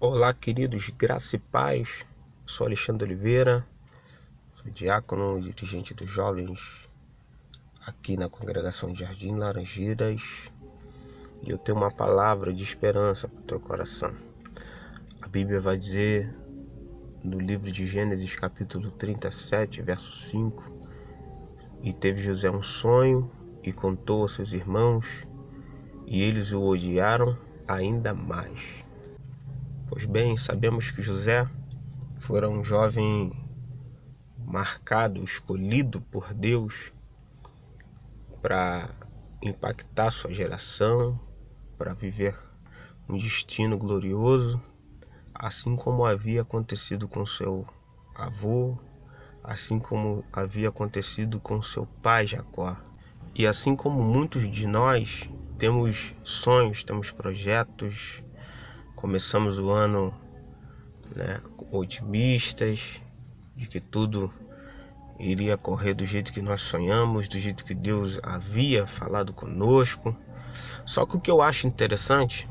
Olá, queridos, graça e paz. Sou Alexandre Oliveira, sou diácono e dirigente dos jovens aqui na congregação Jardim Laranjeiras e eu tenho uma palavra de esperança para o teu coração. A Bíblia vai dizer no livro de Gênesis, capítulo 37, verso 5: E teve José um sonho e contou aos seus irmãos, e eles o odiaram ainda mais. Pois bem, sabemos que José fora um jovem marcado, escolhido por Deus para impactar sua geração, para viver um destino glorioso, assim como havia acontecido com seu avô, assim como havia acontecido com seu pai Jacó. E assim como muitos de nós temos sonhos, temos projetos, Começamos o ano né, otimistas, de que tudo iria correr do jeito que nós sonhamos, do jeito que Deus havia falado conosco. Só que o que eu acho interessante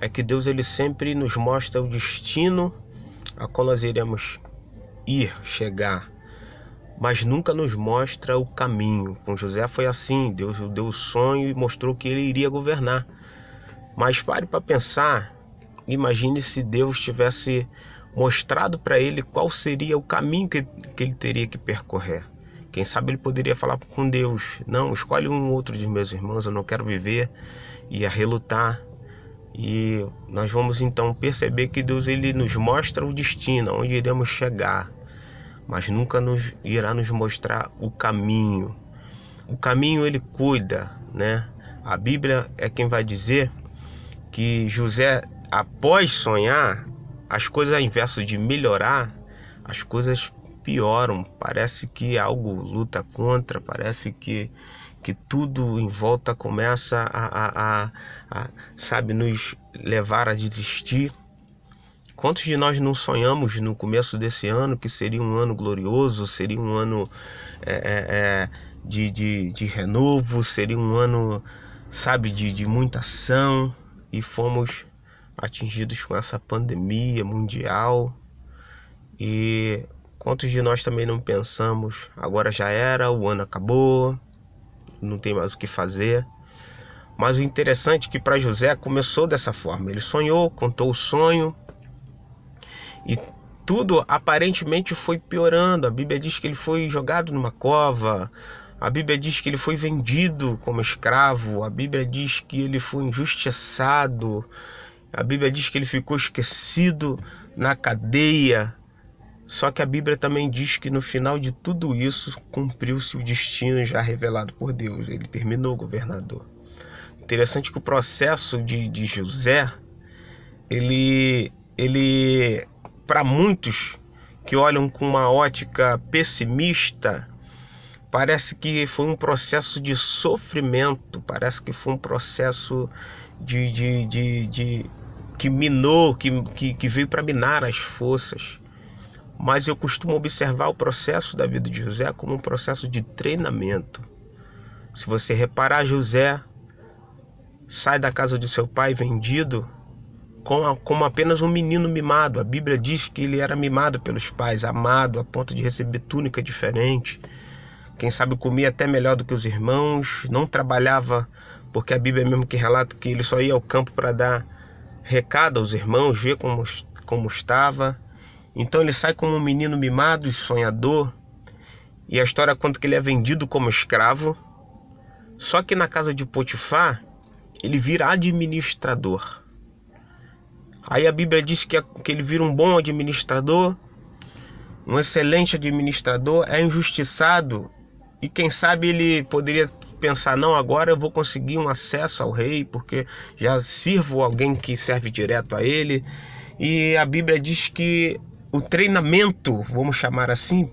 é que Deus ele sempre nos mostra o destino a qual nós iremos ir, chegar, mas nunca nos mostra o caminho. Com José foi assim, Deus deu o sonho e mostrou que ele iria governar. Mas pare para pensar Imagine se Deus tivesse mostrado para ele qual seria o caminho que, que ele teria que percorrer. Quem sabe ele poderia falar com Deus: Não, escolhe um outro de meus irmãos, eu não quero viver. Ia relutar. E nós vamos então perceber que Deus ele nos mostra o destino, onde iremos chegar, mas nunca nos irá nos mostrar o caminho. O caminho ele cuida, né? A Bíblia é quem vai dizer que José após sonhar, as coisas ao invés de melhorar, as coisas pioram. Parece que algo luta contra, parece que, que tudo em volta começa a, a, a, a sabe, nos levar a desistir. Quantos de nós não sonhamos no começo desse ano que seria um ano glorioso, seria um ano é, é, é de, de, de renovo, seria um ano, sabe, de, de muita ação e fomos atingidos com essa pandemia mundial. E quantos de nós também não pensamos, agora já era, o ano acabou, não tem mais o que fazer. Mas o interessante é que para José começou dessa forma. Ele sonhou, contou o sonho e tudo aparentemente foi piorando. A Bíblia diz que ele foi jogado numa cova. A Bíblia diz que ele foi vendido como escravo. A Bíblia diz que ele foi injustiçado. A Bíblia diz que ele ficou esquecido na cadeia. Só que a Bíblia também diz que no final de tudo isso cumpriu-se o destino já revelado por Deus. Ele terminou governador. Interessante que o processo de, de José, ele, ele para muitos que olham com uma ótica pessimista, parece que foi um processo de sofrimento, parece que foi um processo de, de, de, de que minou, que, que, que veio para minar as forças. Mas eu costumo observar o processo da vida de José como um processo de treinamento. Se você reparar, José sai da casa de seu pai vendido como, como apenas um menino mimado. A Bíblia diz que ele era mimado pelos pais, amado a ponto de receber túnica diferente. Quem sabe comia até melhor do que os irmãos, não trabalhava, porque a Bíblia mesmo que relata que ele só ia ao campo para dar recado aos irmãos, vê como, como estava. Então ele sai como um menino mimado e sonhador. E a história conta que ele é vendido como escravo. Só que na casa de Potifar, ele vira administrador. Aí a Bíblia diz que, que ele vira um bom administrador, um excelente administrador, é injustiçado. E quem sabe ele poderia pensar, não, agora eu vou conseguir um acesso ao rei, porque já sirvo alguém que serve direto a ele. E a Bíblia diz que o treinamento, vamos chamar assim,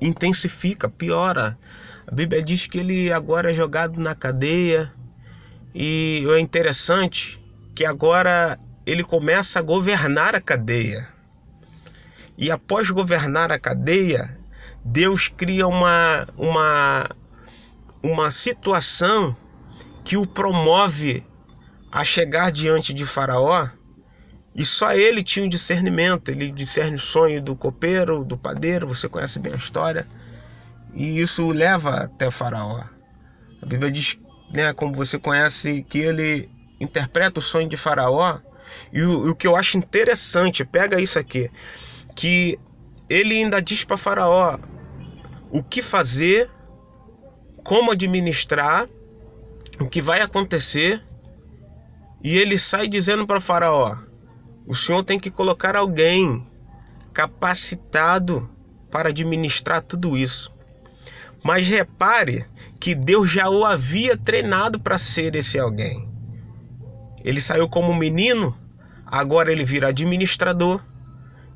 intensifica, piora. A Bíblia diz que ele agora é jogado na cadeia. E é interessante que agora ele começa a governar a cadeia. E após governar a cadeia, Deus cria uma, uma, uma situação que o promove a chegar diante de Faraó E só ele tinha um discernimento, ele discerne o sonho do copeiro, do padeiro, você conhece bem a história. E isso leva até Faraó. A Bíblia diz, né, como você conhece, que ele interpreta o sonho de Faraó. E o, o que eu acho interessante, pega isso aqui, que ele ainda diz para Faraó o que fazer, como administrar, o que vai acontecer. E ele sai dizendo para Faraó: o senhor tem que colocar alguém capacitado para administrar tudo isso. Mas repare que Deus já o havia treinado para ser esse alguém. Ele saiu como menino, agora ele vira administrador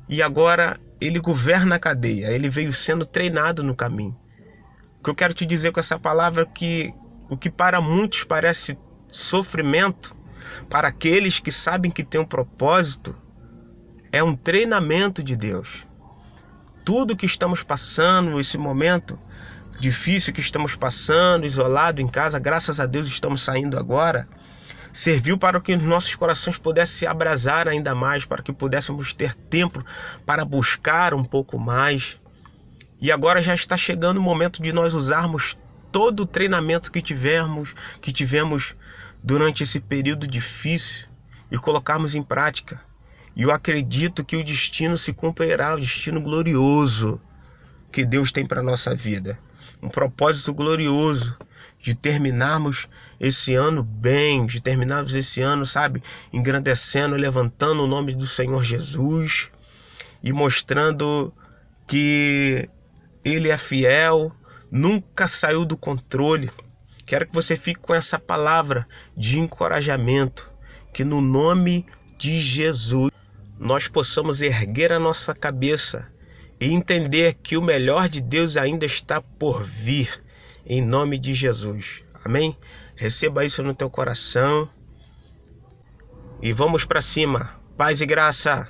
e agora ele governa a cadeia. Ele veio sendo treinado no caminho. Que eu quero te dizer com essa palavra é que o que para muitos parece sofrimento, para aqueles que sabem que tem um propósito, é um treinamento de Deus. Tudo que estamos passando, esse momento, difícil que estamos passando, isolado em casa, graças a Deus estamos saindo agora, serviu para que nossos corações pudessem se abrasar ainda mais, para que pudéssemos ter tempo para buscar um pouco mais. E agora já está chegando o momento de nós usarmos todo o treinamento que tivemos, que tivemos durante esse período difícil e colocarmos em prática. E eu acredito que o destino se cumprirá, o destino glorioso que Deus tem para nossa vida um propósito glorioso de terminarmos esse ano bem, de terminarmos esse ano, sabe, engrandecendo, levantando o nome do Senhor Jesus e mostrando que Ele é fiel, nunca saiu do controle. Quero que você fique com essa palavra de encorajamento, que no nome de Jesus nós possamos erguer a nossa cabeça e entender que o melhor de Deus ainda está por vir, em nome de Jesus. Amém? Receba isso no teu coração e vamos para cima. Paz e graça.